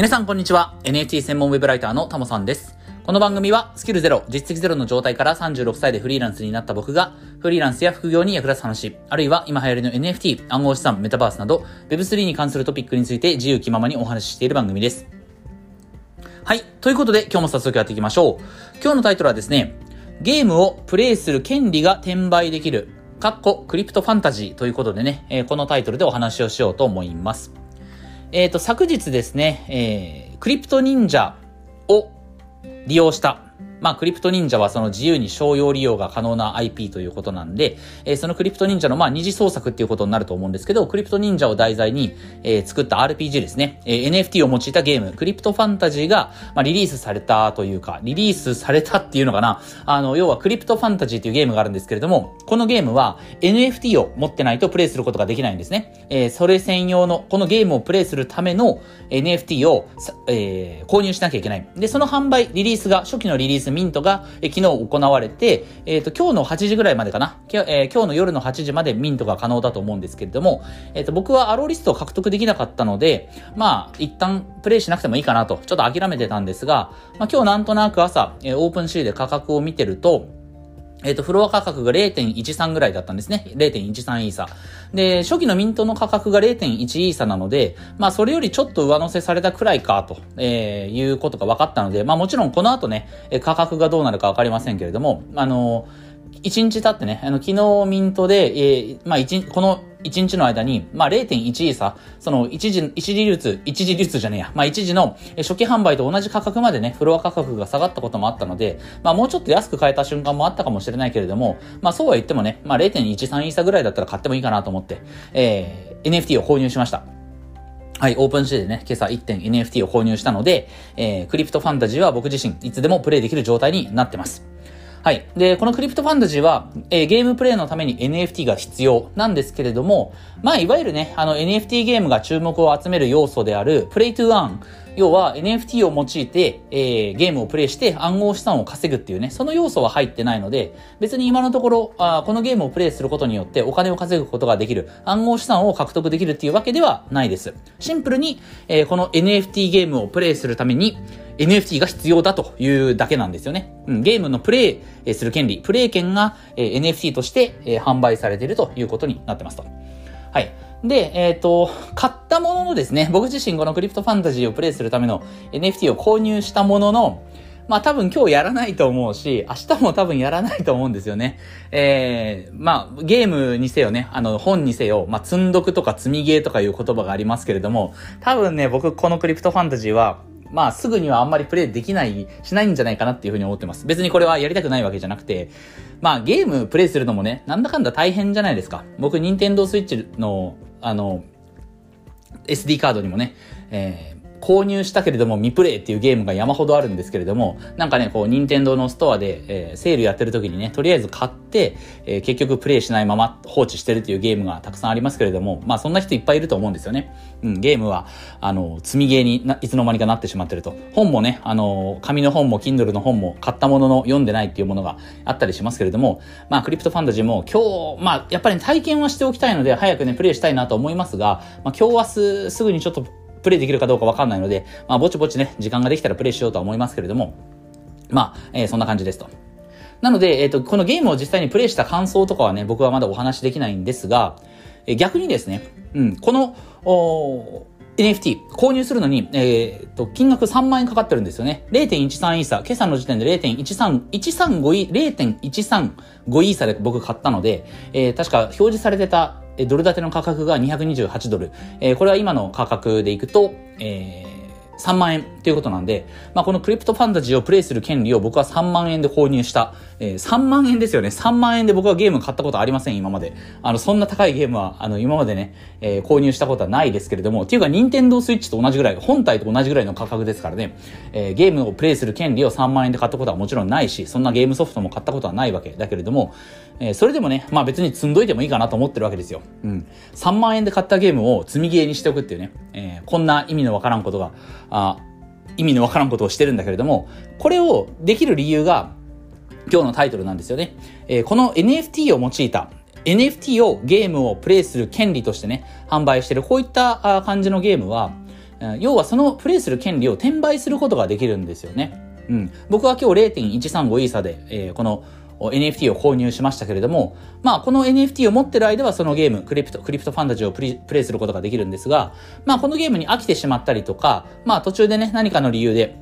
皆さんこんにちは。NFT 専門ウェブライターのタモさんです。この番組はスキルゼロ、実績ゼロの状態から36歳でフリーランスになった僕が、フリーランスや副業に役立つ話、あるいは今流行りの NFT、暗号資産、メタバースなど、Web3 に関するトピックについて自由気ままにお話ししている番組です。はい。ということで、今日も早速やっていきましょう。今日のタイトルはですね、ゲームをプレイする権利が転売できる、かっこクリプトファンタジーということでね、え、このタイトルでお話をしようと思います。えっ、ー、と、昨日ですね、えー、クリプト忍者を利用したまあ、クリプト忍者はその自由に商用利用が可能な IP ということなんで、えー、そのクリプト忍者のまあ二次創作っていうことになると思うんですけど、クリプト忍者を題材に、えー、作った RPG ですね、えー、NFT を用いたゲーム、クリプトファンタジーが、まあ、リリースされたというか、リリースされたっていうのかな、あの、要はクリプトファンタジーというゲームがあるんですけれども、このゲームは NFT を持ってないとプレイすることができないんですね。えー、それ専用の、このゲームをプレイするための NFT を、えー、購入しなきゃいけない。で、その販売、リリースが、初期のリリースミントが、え昨日行われて、えっ、ー、と、今日の8時ぐらいまでかな、えー、今日の夜の8時までミントが可能だと思うんですけれども、えっ、ー、と、僕はアローリストを獲得できなかったので、まあ、一旦プレイしなくてもいいかなと、ちょっと諦めてたんですが、まあ、今日なんとなく朝、え、オープンシーで価格を見てると、えっ、ー、と、フロア価格が0.13ぐらいだったんですね。0.13イーサ。で、初期のミントの価格が0.1イーサなので、まあ、それよりちょっと上乗せされたくらいか、と、えー、いうことが分かったので、まあ、もちろんこの後ね、価格がどうなるか分かりませんけれども、あのー1日経ってね、あの、昨日ミントで、えー、まあ、一、この1日の間に、まあ、0.1イーサ、その、一時、一時流通、一時流通じゃねえや、まあ、一時の初期販売と同じ価格までね、フロア価格が下がったこともあったので、まあ、もうちょっと安く買えた瞬間もあったかもしれないけれども、まあ、そうは言ってもね、まあ、0.13イーサぐらいだったら買ってもいいかなと思って、えー、NFT を購入しました。はい、 OpenSea でね、今朝1点 NFT を購入したので、えー、 Crypto Fantasy は僕自身、いつでもプレイできる状態になってます。はい。で、この Crypto Fantasy は、えー、ゲームプレイのために NFT が必要なんですけれども、まあ、いわゆるね、あの NFT ゲームが注目を集める要素である、 Play to Earn。要は NFT を用いて、えー、ゲームをプレイして暗号資産を稼ぐっていうね、その要素は入ってないので、別に今のところ、あこのゲームをプレイすることによってお金を稼ぐことができる、暗号資産を獲得できるっていうわけではないです。シンプルに、えー、この NFT ゲームをプレイするために、NFT が必要だというだけなんですよね。うん、ゲームのプレイする権利、プレイ権が NFT として販売されているということになってますと。はい。で、えっ、ー、と、買ったもののですね、僕自身このクリプトファンタジーをプレイするための NFT を購入したものの、まあ多分今日やらないと思うし、明日も多分やらないと思うんですよね。えー、まあゲームにせよね、あの本にせよ、まあ積んどくとか積みゲーとかいう言葉がありますけれども、多分ね、僕このクリプトファンタジーはまあすぐにはあんまりプレイできない、しないんじゃないかなっていうふうに思ってます。別にこれはやりたくないわけじゃなくて、まあゲームプレイするのもね、なんだかんだ大変じゃないですか。僕、任天堂スイッチの、あの、SD カードにもね、えー購入したけれども未プレイっていうゲームが山ほどあるんですけれども、なんかね、こう、任天堂のストアで、えー、セールやってる時にね、とりあえず買って、えー、結局プレイしないまま放置してるっていうゲームがたくさんありますけれども、まあそんな人いっぱいいると思うんですよね。うん、ゲームは、あの、積みゲーにいつの間にかなってしまってると。本もね、あの、紙の本も Kindle の本も買ったものの読んでないっていうものがあったりしますけれども、まあクリプトファンタジーも今日、まあやっぱり、体験はしておきたいので、早くね、プレイしたいなと思いますが、まあ今日明日すぐにちょっとプレイできるかどうかわかんないので、まあ、ぼちぼちね、時間ができたらプレイしようとは思いますけれども、まあ、えー、そんな感じですと。なので、えっ、ー、と、このゲームを実際にプレイした感想とかはね、僕はまだお話できないんですが、えー、逆にですね、うん、この、お NFT 購入するのに、えっ、ー、と、金額3万円かかってるんですよね。0.13イーサ、今朝の時点で0.13、135イ、0.135イーサで僕買ったので、えー、確か表示されてたドル建ての価格が228ドル。えー、これは今の価格でいくと、えー3万円っていうことなんで、まあ、このクリプトファンタジーをプレイする権利を僕は3万円で購入した。えー、3万円ですよね。3万円で僕はゲーム買ったことありません、今まで。あの、そんな高いゲームは、あの、今までね、えー、購入したことはないですけれども、っていうか、ニンテンドースイッチと同じぐらい、本体と同じぐらいの価格ですからね、えー、ゲームをプレイする権利を3万円で買ったことはもちろんないし、そんなゲームソフトも買ったことはないわけだけれども、えー、それでもね、まあ別に積んどいてもいいかなと思ってるわけですよ。うん。3万円で買ったゲームを積みゲーにしておくっていうね、えー、こんな意味のわからんことが、あ意味のわからんことをしてるんだけれども、これをできる理由が、今日のタイトルなんですよね。えー、この NFT を用いた、NFT をゲームをプレイする権利としてね、販売してる、こういった感じのゲームは、要はそのプレイする権利を転売することができるんですよね。うん。僕は今日0.135イーサで、えー、この NFT を購入しましたけれども、まあこの NFT を持ってる間はそのゲーム、クリプト、クリプトファンタジーをプレイすることができるんですが、まあこのゲームに飽きてしまったりとか、まあ途中でね、何かの理由で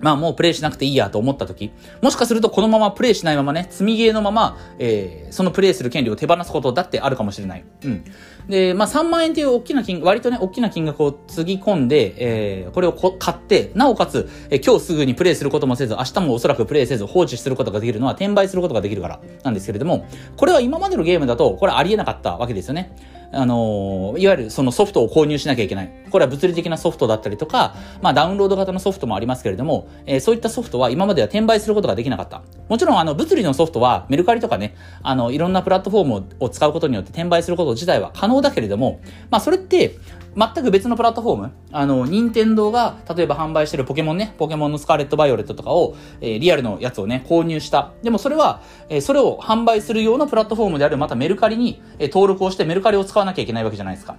まあもうプレイしなくていいやと思った時、もしかするとこのままプレイしないままね、積みゲーのまま、えー、そのプレイする権利を手放すことだってあるかもしれない。うん。で、まあ3万円という大きな金、割とね、大きな金額をつぎ込んで、えー、これを買って、なおかつ、えー、今日すぐにプレイすることもせず、明日もおそらくプレイせず放置することができるのは転売することができるからなんですけれども、これは今までのゲームだと、これありえなかったわけですよね。あのいわゆるそのソフトを購入しなきゃいけない。これは物理的なソフトだったりとか、まあダウンロード型のソフトもありますけれども、えー、そういったソフトは今までは転売することができなかった。もちろんあの物理のソフトはメルカリとかね、あのいろんなプラットフォームを使うことによって転売すること自体は可能だけれども、まあそれって全く別のプラットフォーム、あの、任天堂が、例えば販売してるポケモンね、ポケモンのスカーレット・バイオレットとかを、えー、リアルのやつをね、購入した。でもそれは、えー、それを販売するようなプラットフォームである、またメルカリに、えー、登録をしてメルカリを使わなきゃいけないわけじゃないですか。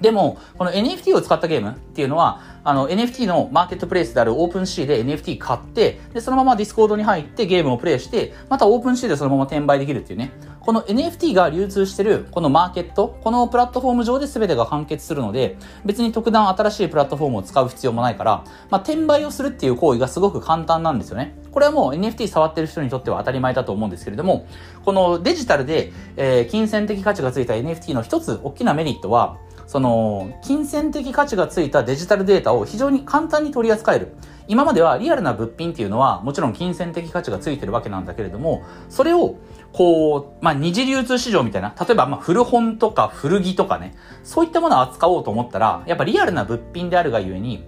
でも、この NFT を使ったゲームっていうのは、あの、NFT のマーケットプレイスであるオープンシーで NFT 買って、で、そのまま Discord に入ってゲームをプレイして、また OpenSea でそのまま転売できるっていうね。この NFT が流通してるこのマーケット、このプラットフォーム上で全てが完結するので、別に特段新しいプラットフォームを使う必要もないから、まあ、転売をするっていう行為がすごく簡単なんですよね。これはもう NFT 触ってる人にとっては当たり前だと思うんですけれども、このデジタルで、えー、金銭的価値がついた NFT の一つ大きなメリットは、その、金銭的価値がついたデジタルデータを非常に簡単に取り扱える。今まではリアルな物品っていうのはもちろん金銭的価値がついてるわけなんだけれども、それをこう、まあ、二次流通市場みたいな、例えばま古本とか古着とかね、そういったものを扱おうと思ったら、やっぱリアルな物品であるがゆえに、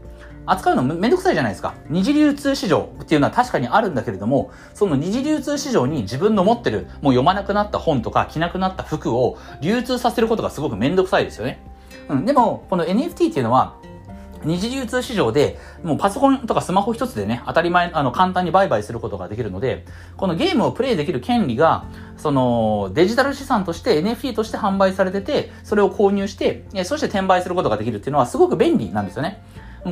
扱うのめんどくさいじゃないですか。二次流通市場っていうのは確かにあるんだけれども、その二次流通市場に自分の持ってる、もう読まなくなった本とか着なくなった服を流通させることがすごくめんどくさいですよね。うん、でも、この NFT っていうのは、二次流通市場で、もうパソコンとかスマホ一つでね、当たり前、あの、簡単に売買することができるので、このゲームをプレイできる権利が、その、デジタル資産として NFT として販売されてて、それを購入して、そして転売することができるっていうのはすごく便利なんですよね。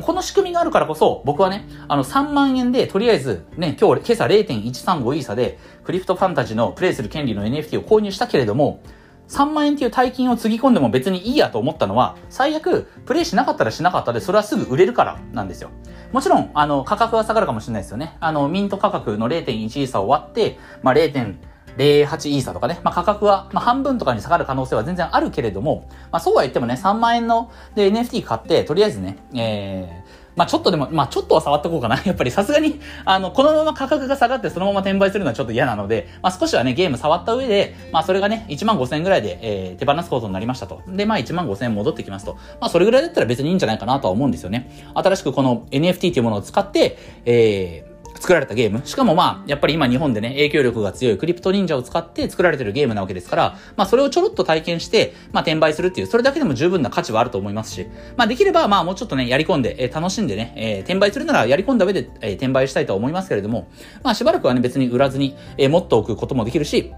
この仕組みがあるからこそ、僕はね、あの、3万円で、とりあえず、ね、今日、今朝0.135イーサで、クリプトファンタジーのプレイする権利の NFT を購入したけれども、3万円っていう大金をつぎ込んでも別にいいやと思ったのは、最悪、プレイしなかったらしなかったで、それはすぐ売れるからなんですよ。もちろん、あの、価格は下がるかもしれないですよね。あの、ミント価格の0.1イーサーを割って、まあ、0.08イーサーとかね、まあ、価格は、まあ、半分とかに下がる可能性は全然あるけれども、まあ、そうは言ってもね、3万円ので NFT 買って、とりあえずね、えー、まあちょっとでも、まあちょっとは触っとこうかな。やっぱりさすがに、あの、このまま価格が下がってそのまま転売するのはちょっと嫌なので、まあ少しはね、ゲーム触った上で、まあそれがね、1万5千円ぐらいで、えー、手放すことになりましたと。で、まあ1万5千円戻ってきますと。まあそれぐらいだったら別にいいんじゃないかなとは思うんですよね。新しくこの NFT というものを使って、えー、作られたゲーム。しかもまあ、やっぱり今日本でね、影響力が強いクリプト忍者を使って作られてるゲームなわけですから、まあそれをちょろっと体験して、まあ転売するっていう、それだけでも十分な価値はあると思いますし、まあできればまあもうちょっとね、やり込んで、えー、楽しんでね、えー、転売するならやり込んだ上で、えー、転売したいと思いますけれども、まあしばらくはね、別に売らずに、えー、持っておくこともできるし、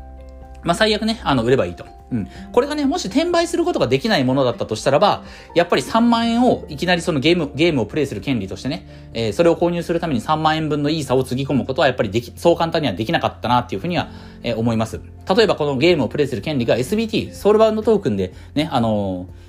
まあ、最悪ね、あの、売ればいいと。うん。これがね、もし転売することができないものだったとしたらば、やっぱり3万円をいきなりそのゲーム、ゲームをプレイする権利としてね、えー、それを購入するために3万円分のイーサをつぎ込むことはやっぱりでき、そう簡単にはできなかったなっていうふうには、えー、思います。例えばこのゲームをプレイする権利が SBT、ソウルバウンドトークンでね、あのー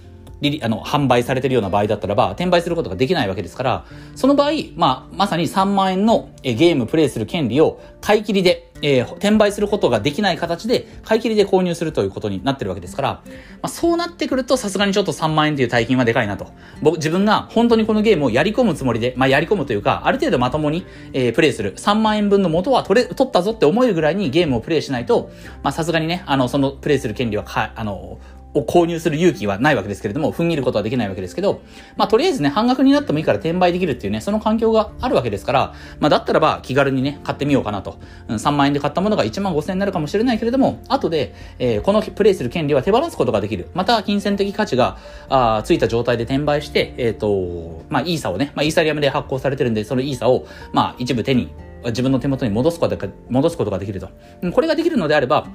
あの、販売されてるような場合だったらば、転売することができないわけですから、その場合、まあ、まさに3万円のゲームプレイする権利を買い切りで、えー、転売することができない形で、買い切りで購入するということになってるわけですから、まあ、そうなってくると、さすがにちょっと3万円という大金はでかいなと。僕、自分が本当にこのゲームをやり込むつもりで、まあ、やり込むというか、ある程度まともに、えー、プレイする。3万円分の元は取れ、取ったぞって思えるぐらいにゲームをプレイしないと、まあ、さすがにね、あの、そのプレイする権利はか、あの、を購入する勇気はないわけですけれども、踏ん切ることはできないわけですけど、まあ、とりあえずね、半額になってもいいから転売できるっていうね、その環境があるわけですから、まあ、だったらば気軽にね、買ってみようかなと。うん、3万円で買ったものが1万5千円になるかもしれないけれども、後で、えー、このプレイする権利は手放すことができる。また、金銭的価値が、あついた状態で転売して、えっ、ー、と、まあ、イーサをね、まあ、イーサリアムで発行されてるんで、そのイーサを、まあ、一部手に、自分の手元に戻すことが戻すことができると。これができるのであれば、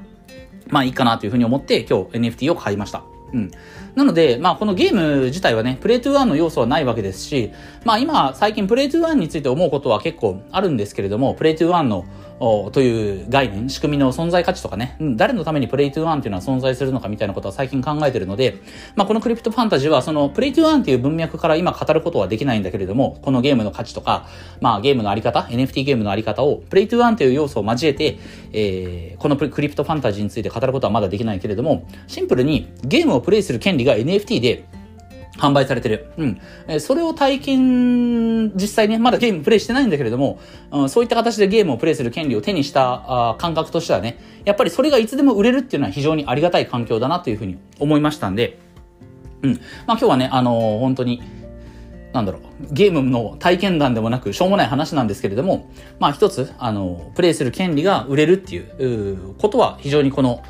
まあいいかなというふうに思って今日 NFT を買いました。うん。なので、まあこのゲーム自体はね、 Play to Earn の要素はないわけですし、まあ今最近 Play to Earn について思うことは結構あるんですけれども、 Play to Earn のという概念、仕組みの存在価値とかね、誰のために Play to Earn っていうのは存在するのかみたいなことは最近考えてるので、まあこの Crypto Fantasy はその Play to Earn っていう文脈から今語ることはできないんだけれども、このゲームの価値とか、まあゲームのあり方、NFT ゲームのあり方を Play to Earn という要素を交えて、えー、この Crypto Fantasy について語ることはまだできないけれども、シンプルにゲームをプレイする権利が NFT で販売されてる。うん。えそれを体験、実際ね、まだゲームプレイしてないんだけれども、うん、そういった形でゲームをプレイする権利を手にしたあ感覚としてはね、やっぱりそれがいつでも売れるっていうのは非常にありがたい環境だなというふうに思いましたんで、うん。まあ今日はね、あのー、本当に、なんだろう、ゲームの体験談でもなく、しょうもない話なんですけれども、まあ一つ、あの、プレイする権利が売れるっていうことは非常にこの、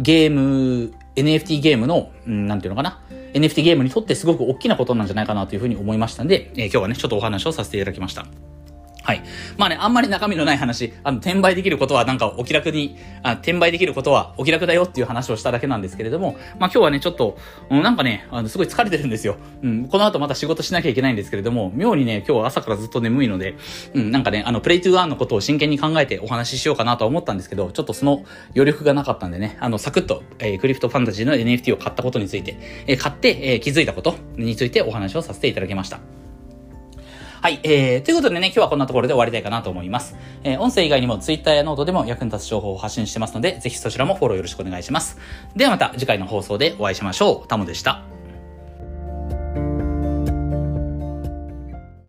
ゲーム、NFT ゲームの、うんなんていうのかな、NFT ゲームにとってすごく大きなことなんじゃないかなというふうに思いましたんで、えー、今日はね、ちょっとお話をさせていただきました。はい。まあね、あんまり中身のない話、あの、転売できることはなんかお気楽に、あ転売できることはお気楽だよっていう話をしただけなんですけれども、まあ今日はね、ちょっと、うん、なんかね、あの、すごい疲れてるんですよ。うん、この後また仕事しなきゃいけないんですけれども、妙にね、今日は朝からずっと眠いので、うん、なんかね、あの、プレイトゥーアンのことを真剣に考えてお話ししようかなとは思ったんですけど、ちょっとその余力がなかったんでね、あの、サクッと、えー、クリプトファンタジーの NFT を買ったことについて、えー、買って、えー、気づいたことについてお話をさせていただきました。はい、えー、ということでね、今日はこんなところで終わりたいかなと思います。えー、音声以外にも Twitter やノートでも役に立つ情報を発信してますので、ぜひそちらもフォローよろしくお願いします。ではまた次回の放送でお会いしましょう。タモでした。